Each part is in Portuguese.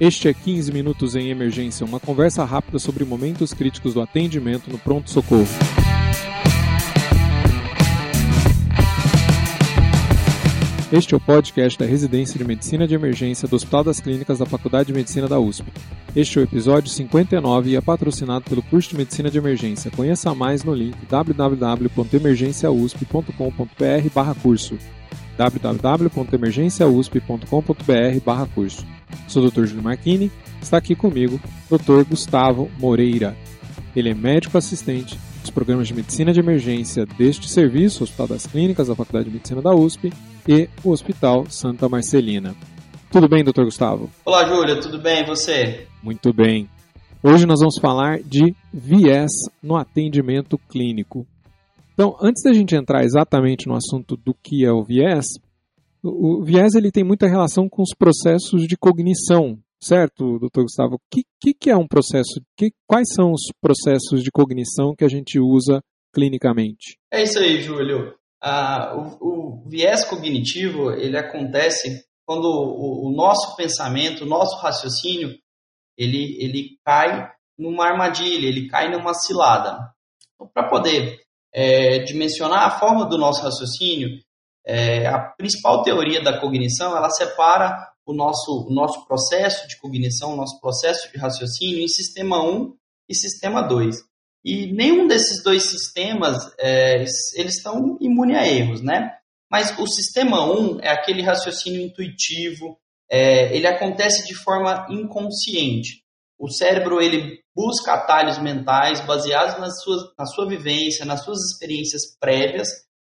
Este é 15 Minutos em Emergência, uma conversa rápida sobre momentos críticos do atendimento no pronto-socorro. Este é o podcast da Residência de Medicina de Emergência do Hospital das Clínicas da Faculdade de Medicina da USP. Este é o episódio 59 e é patrocinado pelo curso de Medicina de Emergência. Conheça mais no link www.emergenciausp.com.br/curso www.emergenciausp.com.br curso. Sou o Dr. Júlio Marchini, está aqui comigo o Dr. Gustavo Moreira. Ele é médico assistente dos programas de medicina de emergência deste serviço, Hospital das Clínicas da Faculdade de Medicina da USP e o Hospital Santa Marcelina. Tudo bem, Dr. Gustavo? Olá, Júlio, tudo bem e você? Muito bem. Hoje nós vamos falar de viés no atendimento clínico. Então, antes da gente entrar exatamente no assunto do que é o viés, o, viés ele tem muita relação com os processos de cognição, certo, doutor Gustavo? O que, que, que, é um processo? Que, quais são os processos de cognição que a gente usa clinicamente? É isso aí, Júlio. Ah, o, o, viés cognitivo ele acontece quando o, o, nosso pensamento, o nosso raciocínio, ele, ele cai numa armadilha, ele cai numa cilada. Então, Para poder é, dimensionar a forma do nosso raciocínio, é, a principal teoria da cognição ela separa o nosso, o nosso processo de cognição, o nosso processo de raciocínio em sistema 1 e sistema 2. E nenhum desses dois sistemas é, eles estão imunes a erros, né? Mas o sistema 1 é aquele raciocínio intuitivo, é, ele acontece de forma inconsciente. O cérebro ele busca atalhos mentais baseados nas suas, na sua vivência, nas suas experiências prévias,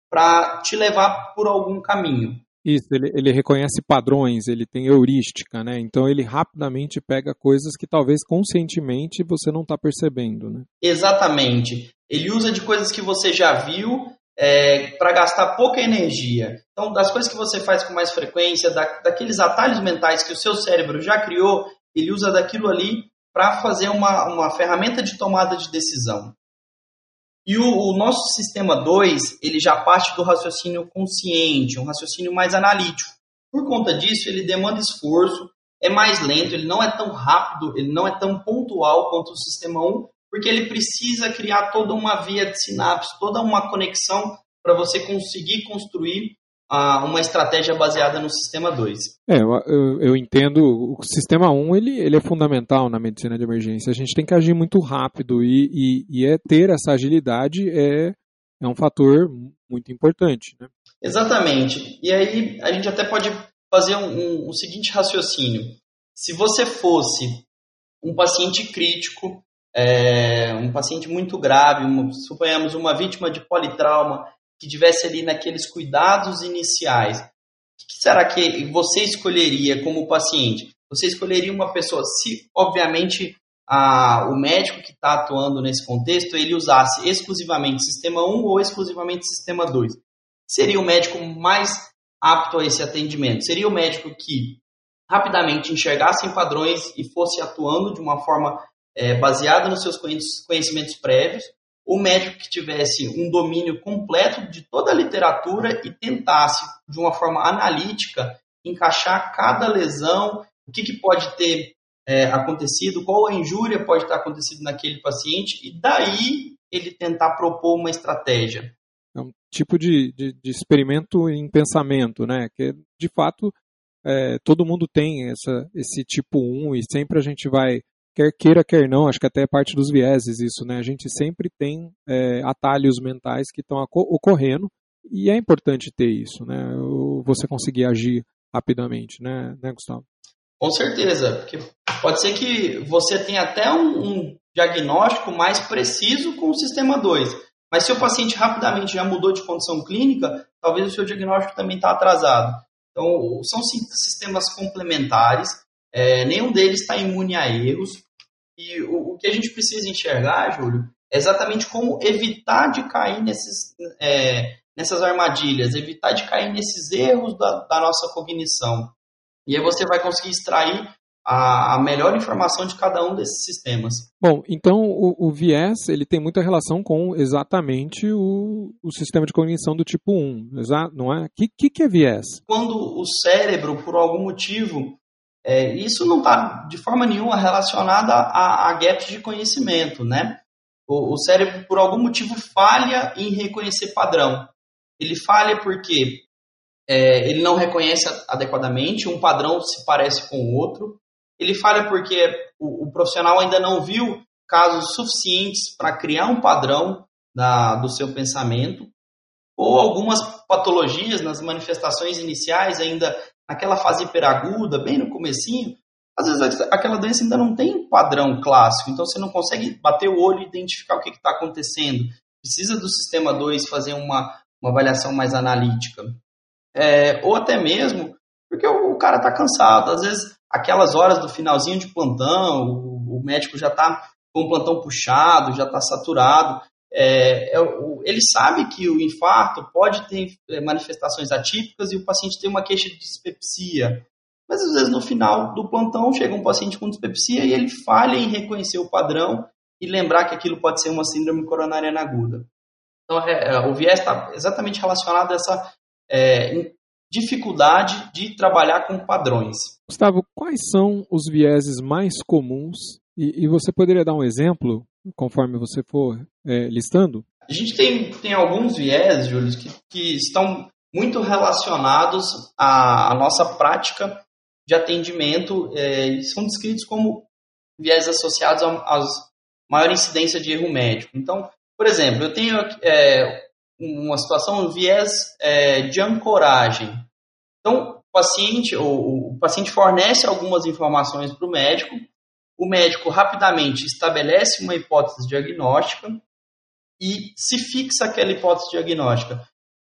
para te levar por algum caminho. Isso, ele, ele reconhece padrões, ele tem heurística, né? Então ele rapidamente pega coisas que talvez conscientemente você não está percebendo, né? Exatamente. Ele usa de coisas que você já viu é, para gastar pouca energia. Então, das coisas que você faz com mais frequência, da, daqueles atalhos mentais que o seu cérebro já criou, ele usa daquilo ali para fazer uma, uma ferramenta de tomada de decisão. E o, o nosso sistema 2, ele já parte do raciocínio consciente, um raciocínio mais analítico. Por conta disso, ele demanda esforço, é mais lento, ele não é tão rápido, ele não é tão pontual quanto o sistema 1, porque ele precisa criar toda uma via de sinapse, toda uma conexão para você conseguir construir uma estratégia baseada no sistema 2. É, eu, eu, entendo. O sistema 1 um, ele, ele é fundamental na medicina de emergência. A gente tem que agir muito rápido e, e, e é ter essa agilidade é, é um fator muito importante. Né? Exatamente. E aí a gente até pode fazer um, um, um seguinte raciocínio. Se você fosse um paciente crítico, é, um paciente muito grave, uma, suponhamos uma vítima de politrauma, que tivesse ali naqueles cuidados iniciais, o que será que você escolheria como paciente? Você escolheria uma pessoa, se obviamente a, o médico que está atuando nesse contexto ele usasse exclusivamente sistema 1 ou exclusivamente sistema 2. Seria o médico mais apto a esse atendimento? Seria o médico que rapidamente enxergasse em padrões e fosse atuando de uma forma é, baseada nos seus conhecimentos prévios? O médico que tivesse um domínio completo de toda a literatura e tentasse, de uma forma analítica, encaixar cada lesão, o que, que pode ter é, acontecido, qual a injúria pode ter acontecido naquele paciente, e daí ele tentar propor uma estratégia. É um tipo de, de, de experimento em pensamento, né? Que de fato é, todo mundo tem essa, esse tipo 1 e sempre a gente vai quer queira, quer não, acho que até é parte dos vieses isso, né? A gente sempre tem é, atalhos mentais que estão ocorrendo e é importante ter isso, né? Você conseguir agir rapidamente, né, né Gustavo? Com certeza, porque pode ser que você tenha até um, um diagnóstico mais preciso com o sistema 2, mas se o paciente rapidamente já mudou de condição clínica, talvez o seu diagnóstico também está atrasado. Então, são sistemas complementares, é, nenhum deles está imune a erros, e o, o que a gente precisa enxergar, Júlio, é exatamente como evitar de cair nesses, é, nessas armadilhas, evitar de cair nesses erros da, da nossa cognição. E aí você vai conseguir extrair a, melhor informação de cada um desses sistemas. Bom, então o, o viés ele tem muita relação com exatamente o, o, sistema de cognição do tipo 1, não é? O que, que, que é viés? Quando o cérebro, por algum motivo, É, isso não está de forma nenhuma relacionado a, a gaps de conhecimento, né? O, o, cérebro, por algum motivo, falha em reconhecer padrão. Ele falha porque é, ele não reconhece adequadamente, um padrão se parece com o outro. Ele falha porque o, o profissional ainda não viu casos suficientes para criar um padrão da, do seu pensamento, ou algumas patologias nas manifestações iniciais, ainda naquela fase hiperaguda, bem no comecinho, às vezes aquela doença ainda não tem padrão clássico, então você não consegue bater o olho e identificar o que está acontecendo. Precisa do sistema 2 fazer uma, uma avaliação mais analítica. É, ou até mesmo porque o, o cara está cansado. Às vezes, aquelas horas do finalzinho de plantão, o, o médico já está com o plantão puxado, já está saturado. É, é, ele sabe que o infarto pode ter é, manifestações atípicas e o paciente tem uma queixa de dispepsia. Mas às vezes no final do plantão chega um paciente com dispepsia e ele falha em reconhecer o padrão e lembrar que aquilo pode ser uma síndrome coronariana aguda. Então é, é o viés está exatamente relacionado a essa é, dificuldade de trabalhar com padrões. Gustavo, quais são os vieses mais comuns? E, e você poderia dar um exemplo conforme você for é, listando? A gente tem, tem alguns viés, Júlio, que, que estão muito relacionados à, à nossa prática de atendimento é, e são descritos como viés associados à maior incidência de erro médico. Então, por exemplo, eu tenho é, uma situação, um viés é, de ancoragem. Então, o paciente, o, o paciente fornece algumas informações para o médico, o médico rapidamente estabelece uma hipótese diagnóstica e se fixa aquela hipótese diagnóstica.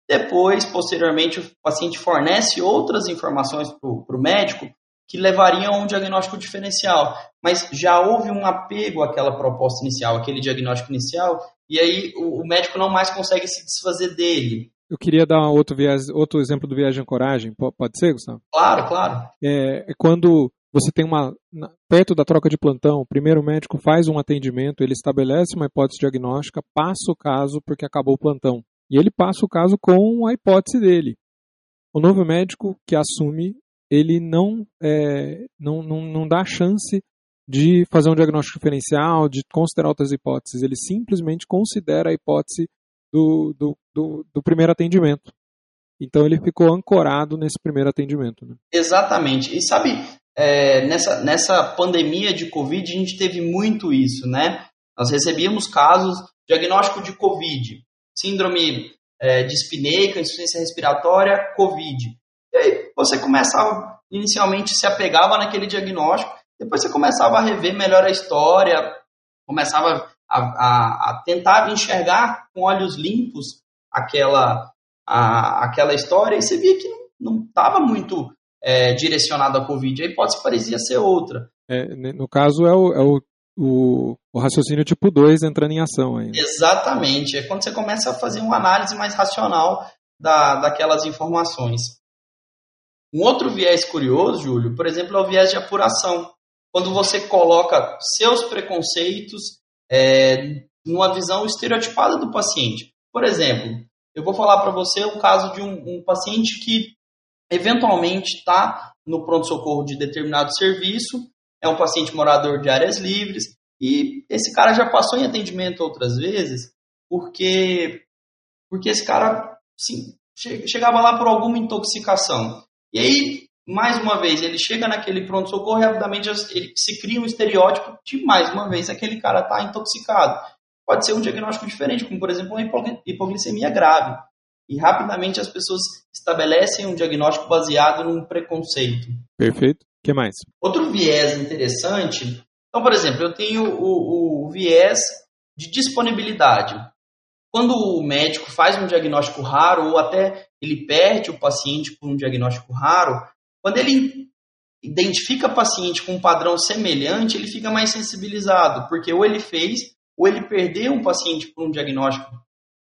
Depois, posteriormente, o paciente fornece outras informações para o médico que levariam a um diagnóstico diferencial. Mas já houve um apego àquela proposta inicial, aquele diagnóstico inicial, e aí o, o médico não mais consegue se desfazer dele. Eu queria dar outro, viés, outro exemplo do viagem coragem. Pode ser, Gustavo? Claro, claro. É, é quando você tem uma. Perto da troca de plantão, o primeiro médico faz um atendimento, ele estabelece uma hipótese diagnóstica, passa o caso porque acabou o plantão. E ele passa o caso com a hipótese dele. O novo médico que assume, ele não, é, não, não, não dá chance de fazer um diagnóstico diferencial, de considerar outras hipóteses. Ele simplesmente considera a hipótese do, do, do, do primeiro atendimento. Então ele ficou ancorado nesse primeiro atendimento. Né? Exatamente. E sabe, é, nessa, nessa pandemia de Covid, a gente teve muito isso, né? Nós recebíamos casos, diagnóstico de Covid, síndrome é, de espineica, insuficiência respiratória, Covid. E aí você começava, inicialmente se apegava naquele diagnóstico, depois você começava a rever melhor a história, começava a, a, a tentar enxergar com olhos limpos aquela, a, aquela história e você via que não estava muito é, direcionado à Covid. A hipótese parecia ser outra. É, no caso, é o, é o, o, o raciocínio tipo 2 entrando em ação. Aí. Exatamente. É quando você começa a fazer uma análise mais racional da, daquelas informações. Um outro viés curioso, Júlio, por exemplo, é o viés de apuração. Quando você coloca seus preconceitos é, numa visão estereotipada do paciente. Por exemplo, eu vou falar para você o caso de um, um paciente que eventualmente está no pronto-socorro de determinado serviço, é um paciente morador de áreas livres, e esse cara já passou em atendimento outras vezes, porque, porque esse cara sim, chegava lá por alguma intoxicação. E aí, mais uma vez, ele chega naquele pronto-socorro e rapidamente ele se cria um estereótipo de, mais uma vez, aquele cara está intoxicado. Pode ser um diagnóstico diferente, como, por exemplo, uma hipoglicemia grave e rapidamente as pessoas estabelecem um diagnóstico baseado num preconceito. Perfeito. O que mais? Outro viés interessante. Então, por exemplo, eu tenho o, o viés de disponibilidade. Quando o médico faz um diagnóstico raro ou até ele perde o paciente por um diagnóstico raro, quando ele identifica paciente com um padrão semelhante, ele fica mais sensibilizado, porque ou ele fez ou ele perdeu um paciente por um diagnóstico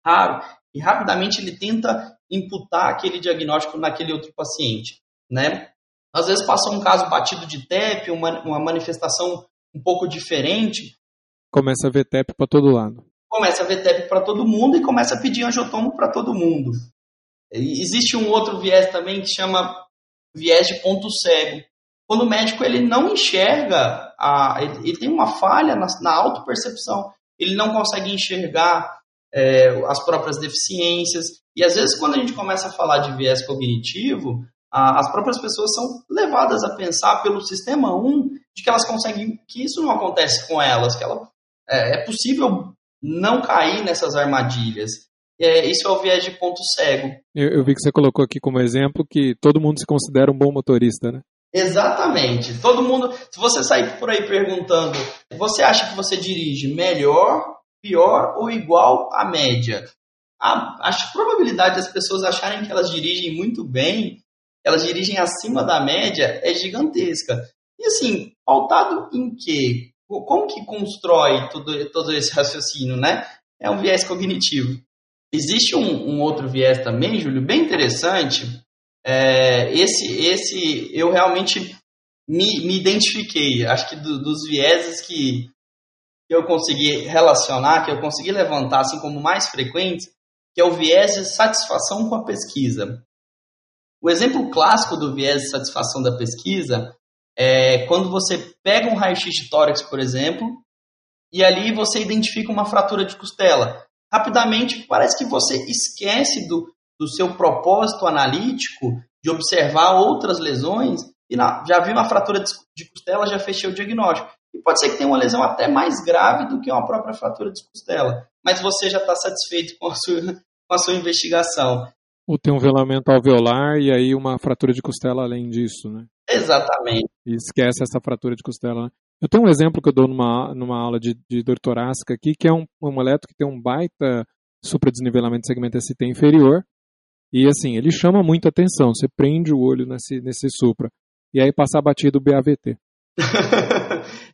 raro e rapidamente ele tenta imputar aquele diagnóstico naquele outro paciente, né? Às vezes passa um caso batido de TEP, uma, uma manifestação um pouco diferente. Começa a ver TEP para todo lado. Começa a ver TEP para todo mundo e começa a pedir angiotomo para todo mundo. Existe um outro viés também que chama viés de ponto cego. quando o médico ele não enxerga, a, ele, ele tem uma falha na, na autopercepção, ele não consegue enxergar é, as próprias deficiências, e às vezes quando a gente começa a falar de viés cognitivo, a, as próprias pessoas são levadas a pensar pelo sistema 1 de que elas conseguem, que isso não acontece com elas, que ela, é, é possível não cair nessas armadilhas. É, isso é o viés de ponto cego. Eu, eu, vi que você colocou aqui como exemplo que todo mundo se considera um bom motorista, né? Exatamente. Todo mundo. Se você sair por aí perguntando, você acha que você dirige melhor, pior ou igual à média? A, a probabilidade das pessoas acharem que elas dirigem muito bem, elas dirigem acima da média, é gigantesca. E assim, pautado em quê? Como que constrói todo, todo esse raciocínio, né? É um viés cognitivo. Existe um, um outro viés também, Júlio, bem interessante, é, esse, esse eu realmente me, me identifiquei. Acho que do, dos vieses que, que eu consegui relacionar, que eu consegui levantar assim como mais frequentes, que é o viés de satisfação com a pesquisa. O exemplo clássico do viés de satisfação da pesquisa é quando você pega um raio-x de tórax, por exemplo, e ali você identifica uma fratura de costela. Rapidamente parece que você esquece do, do seu propósito analítico de observar outras lesões e na, já viu uma fratura de costela, já fechei o diagnóstico. E pode ser que tenha uma lesão até mais grave do que uma própria fratura de costela, mas você já está satisfeito com a, sua, com a sua investigação. Ou tem um velamento alveolar e aí uma fratura de costela além disso, né? Exatamente. E esquece essa fratura de costela. Né? Eu tenho um exemplo que eu dou numa, numa aula de, de dor torácica aqui, que é um, um que tem um baita supradesnivelamento de segmento ST inferior, e assim, ele chama muita atenção. Você prende o olho nesse, nesse supra. E aí passar batido o BAVT.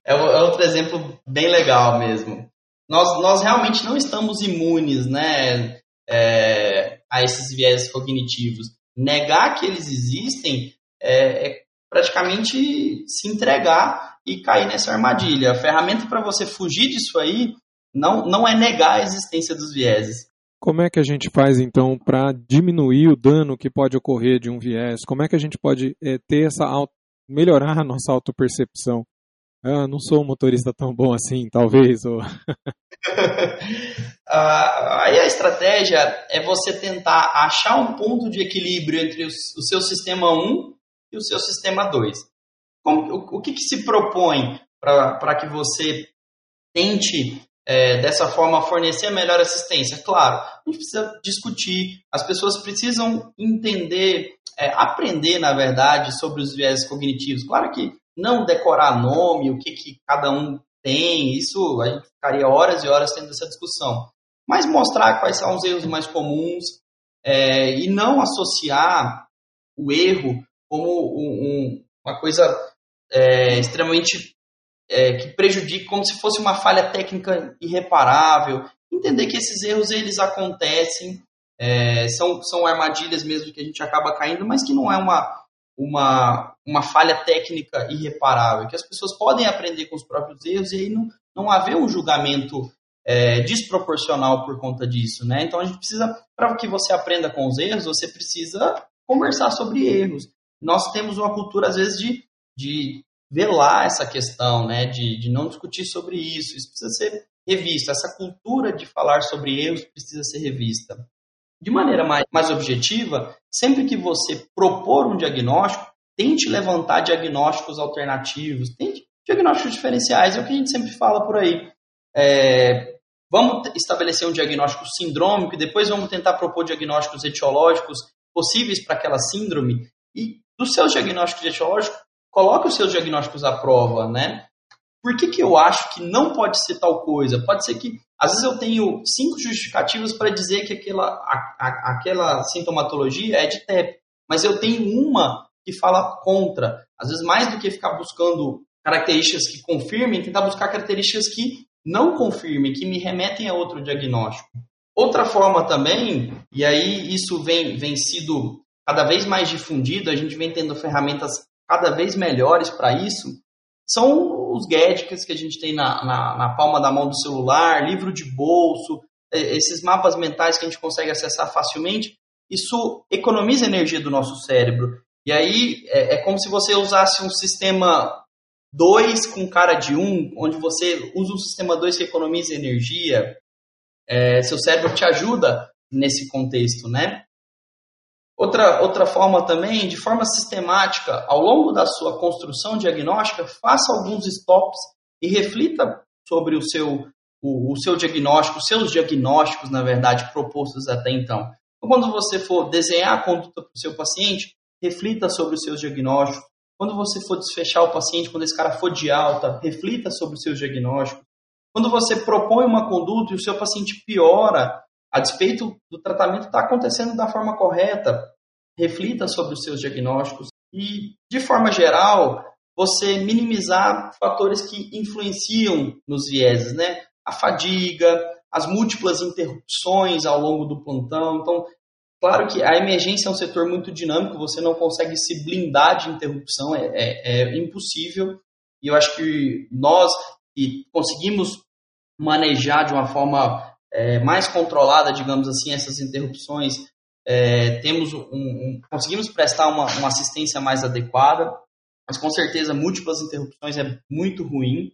É, é outro exemplo bem legal mesmo. Nós, nós realmente não estamos imunes né, é, a esses viés cognitivos. Negar que eles existem é, é praticamente se entregar e cair nessa armadilha. A ferramenta para você fugir disso aí não, não é negar a existência dos vieses. Como é que a gente faz então para diminuir o dano que pode ocorrer de um viés? Como é que a gente pode é, ter essa melhorar a nossa autopercepção? Ah, não sou um motorista tão bom assim, talvez. Ou... ah, aí a estratégia é você tentar achar um ponto de equilíbrio entre o seu sistema 1 e o seu sistema 2. Como, o, o que, que se propõe para que você tente é, dessa forma fornecer a melhor assistência? Claro, a gente precisa discutir, as pessoas precisam entender, é, aprender, na verdade, sobre os viés cognitivos. Claro que não decorar nome, o que, que cada um tem, isso a gente ficaria horas e horas tendo essa discussão. Mas mostrar quais são os erros mais comuns é, e não associar o erro como um, um, uma coisa é, extremamente é, que prejudique como se fosse uma falha técnica irreparável. Entender que esses erros eles acontecem, é, são, são armadilhas mesmo que a gente acaba caindo, mas que não é uma, uma, uma falha técnica irreparável, que as pessoas podem aprender com os próprios erros e aí não, não haver um julgamento é, desproporcional por conta disso. Né? Então a gente precisa, para que você aprenda com os erros, você precisa conversar sobre erros. Nós temos uma cultura, às vezes, de, de velar essa questão, né, de, de não discutir sobre isso. Isso precisa ser revisto. Essa cultura de falar sobre erros precisa ser revista. De maneira mais, mais objetiva, sempre que você propor um diagnóstico, tente levantar diagnósticos alternativos, tente diagnósticos diferenciais, é o que a gente sempre fala por aí. É, vamos estabelecer um diagnóstico sindrômico e depois vamos tentar propor diagnósticos etiológicos possíveis para aquela síndrome e dos seus diagnósticos etiológicos, coloque os seus diagnósticos à prova, né? Por que, que eu acho que não pode ser tal coisa? Pode ser que, às vezes, eu tenho cinco justificativas para dizer que aquela, a, a, aquela sintomatologia é de TEP, mas eu tenho uma que fala contra. Às vezes, mais do que ficar buscando características que confirmem, tentar buscar características que não confirmem, que me remetem a outro diagnóstico. Outra forma também, e aí isso vem, vem sido cada vez mais difundido, a gente vem tendo ferramentas cada vez melhores para isso, são os gadgets que a gente tem na, na, na, palma da mão do celular, livro de bolso, esses mapas mentais que a gente consegue acessar facilmente. Isso economiza energia do nosso cérebro. E aí é, é como se você usasse um sistema 2 com cara de 1, um, onde você usa um sistema 2 que economiza energia. É, seu cérebro te ajuda nesse contexto, né? Outra, outra forma também, de forma sistemática, ao longo da sua construção diagnóstica, faça alguns stops e reflita sobre o seu, o, o seu diagnóstico, seus diagnósticos, na verdade, propostos até então. Então, quando você for desenhar a conduta para o seu paciente, reflita sobre os seus diagnósticos. Quando você for desfechar o paciente, quando esse cara for de alta, reflita sobre os seus diagnósticos. Quando você propõe uma conduta e o seu paciente piora, a despeito do tratamento estar tá acontecendo da forma correta, reflita sobre os seus diagnósticos e, de forma geral, você minimizar fatores que influenciam nos vieses, né? A fadiga, as múltiplas interrupções ao longo do plantão. Então, claro que a emergência é um setor muito dinâmico, você não consegue se blindar de interrupção, é, é, é impossível. E eu acho que nós que conseguimos manejar de uma forma é, mais controlada, digamos assim, essas interrupções, é, temos um, um, conseguimos prestar uma, uma, assistência mais adequada, mas com certeza múltiplas interrupções é muito ruim.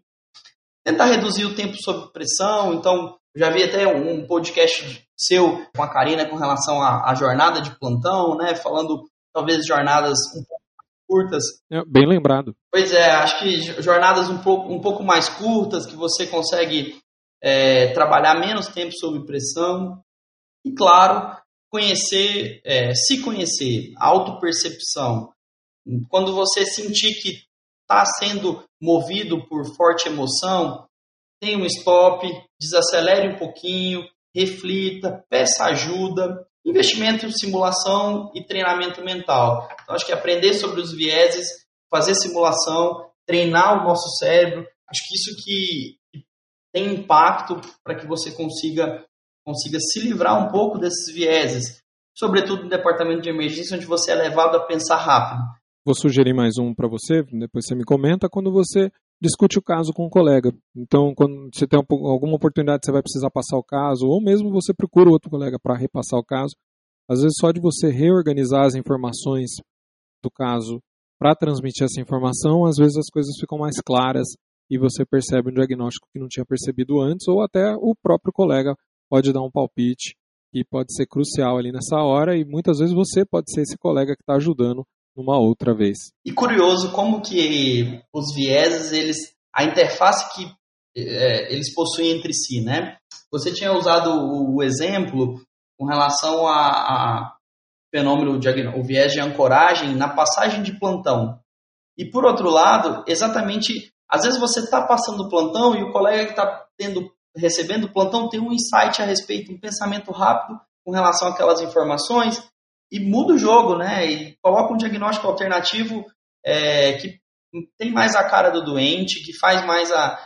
Tentar reduzir o tempo sob pressão, então já vi até um podcast seu com a Karina com relação à, à jornada de plantão, né, falando talvez jornadas um pouco curtas. É, bem lembrado. Pois é, acho que jornadas um pouco, um pouco mais curtas, que você consegue é, trabalhar menos tempo sob pressão. E, claro, conhecer, é, se conhecer, autopercepção. Quando você sentir que está sendo movido por forte emoção, tem um stop, desacelere um pouquinho, reflita, peça ajuda. Investimento, simulação e treinamento mental. Então, acho que aprender sobre os vieses, fazer simulação, treinar o nosso cérebro, acho que isso que tem impacto para que você consiga, consiga se livrar um pouco desses vieses, sobretudo no departamento de emergência, onde você é levado a pensar rápido. Vou sugerir mais um para você, depois você me comenta, quando você discute o caso com um colega. Então, quando você tem alguma oportunidade, você vai precisar passar o caso, ou mesmo você procura outro colega para repassar o caso. Às vezes, só de você reorganizar as informações do caso para transmitir essa informação, às vezes as coisas ficam mais claras e você percebe um diagnóstico que não tinha percebido antes, ou até o próprio colega pode dar um palpite que pode ser crucial ali nessa hora, e muitas vezes você pode ser esse colega que está ajudando numa outra vez. E curioso como que os vieses, eles, a interface que é, eles possuem entre si, né? Você tinha usado o, o exemplo com relação a, a fenômeno, o viés de ancoragem na passagem de plantão. E por outro lado, exatamente às vezes você está passando o plantão e o colega que está recebendo o plantão tem um insight a respeito, um pensamento rápido com relação àquelas informações e muda o jogo, né? E coloca um diagnóstico alternativo é, que tem mais a cara do doente, que faz mais a,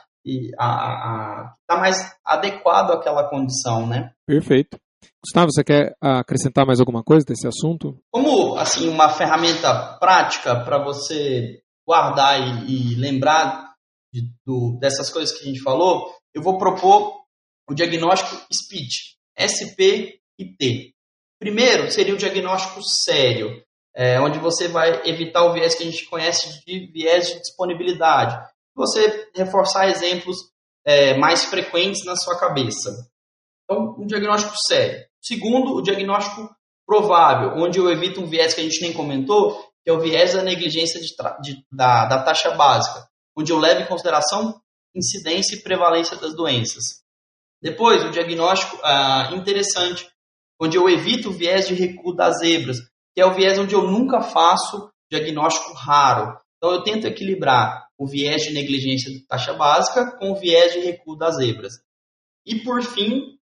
a, está mais adequado àquela condição, né? Perfeito. Gustavo, você quer acrescentar mais alguma coisa desse assunto? Como assim uma ferramenta prática para você guardar e, e lembrar de, do, dessas coisas que a gente falou, eu vou propor o diagnóstico SPIT, SP e T. Primeiro seria o diagnóstico sério, é, onde você vai evitar o viés que a gente conhece de viés de disponibilidade. Você reforçar exemplos é, mais frequentes na sua cabeça. Então, um diagnóstico sério. Segundo, o diagnóstico provável, onde eu evito um viés que a gente nem comentou, que é o viés da negligência de, de, da, da taxa básica onde eu levo em consideração incidência e prevalência das doenças. Depois, o diagnóstico ah, interessante, onde eu evito o viés de recuo das zebras, que é o viés onde eu nunca faço diagnóstico raro. Então, eu tento equilibrar o viés de negligência de taxa básica com o viés de recuo das zebras. E, por fim,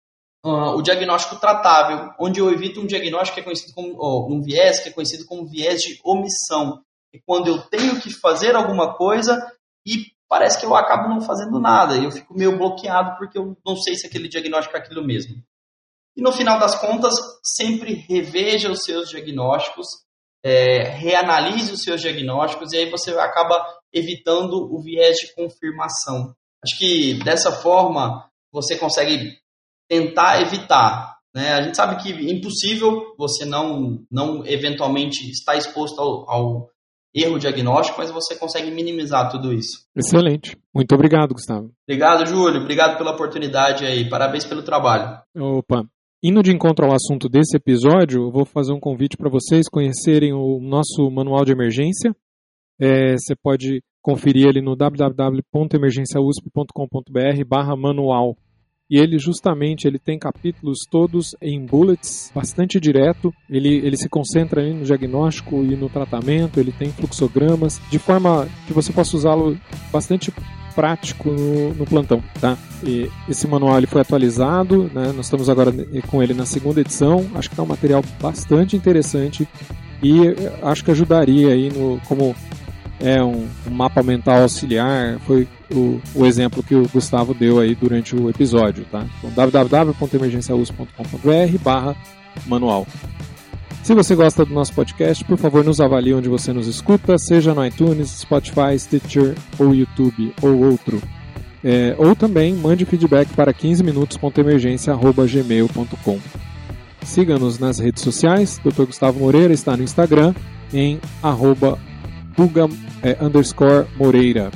uh, o diagnóstico tratável, onde eu evito um diagnóstico que é conhecido como, oh, um viés que é conhecido como viés de omissão. É quando eu tenho que fazer alguma coisa e parece que eu acabo não fazendo nada. Eu fico meio bloqueado porque eu não sei se aquele diagnóstico é aquilo mesmo. E no final das contas, sempre reveja os seus diagnósticos, é, reanalise os seus diagnósticos e aí você acaba evitando o viés de confirmação. Acho que dessa forma você consegue tentar evitar Né? A gente sabe que é impossível você não, não eventualmente estar exposto ao, ao erro diagnóstico, mas você consegue minimizar tudo isso. Excelente. Muito obrigado, Gustavo. Obrigado, Júlio. Obrigado pela oportunidade aí. Parabéns pelo trabalho. Opa. Indo de encontro ao assunto desse episódio, eu vou fazer um convite para vocês conhecerem o nosso manual de emergência. É, você pode conferir ele no www.emergenciausp.com.br manual e ele justamente ele tem capítulos todos em bullets, bastante direto. Ele, ele se concentra no diagnóstico e no tratamento. Ele tem fluxogramas de forma que você possa usá-lo bastante prático no, no, plantão, tá? E esse manual ele foi atualizado, né? Nós estamos agora com ele na segunda edição. Acho que é um material bastante interessante e acho que ajudaria aí no como é um, um mapa mental auxiliar, foi o, o, exemplo que o Gustavo deu aí durante o episódio, tá? Então, www.emergenciaus.com.br barra manual. Se você gosta do nosso podcast, por favor nos avalie onde você nos escuta, seja no iTunes, Spotify, Stitcher ou YouTube ou outro. É, ou também mande feedback para 15minutos.emergência.gmail.com Siga-nos nas redes sociais, Dr. Gustavo Moreira está no Instagram em arroba buga é, Moreira,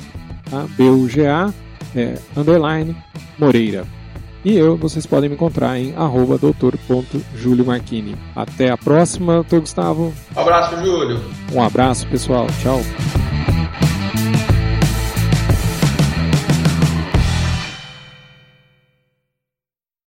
tá? B-U-G-A é, underline Moreira. E eu, vocês podem me encontrar em arroba doutor.juliomarchini. Até a próxima, doutor Gustavo. Um abraço, Júlio. Um abraço, pessoal. Tchau.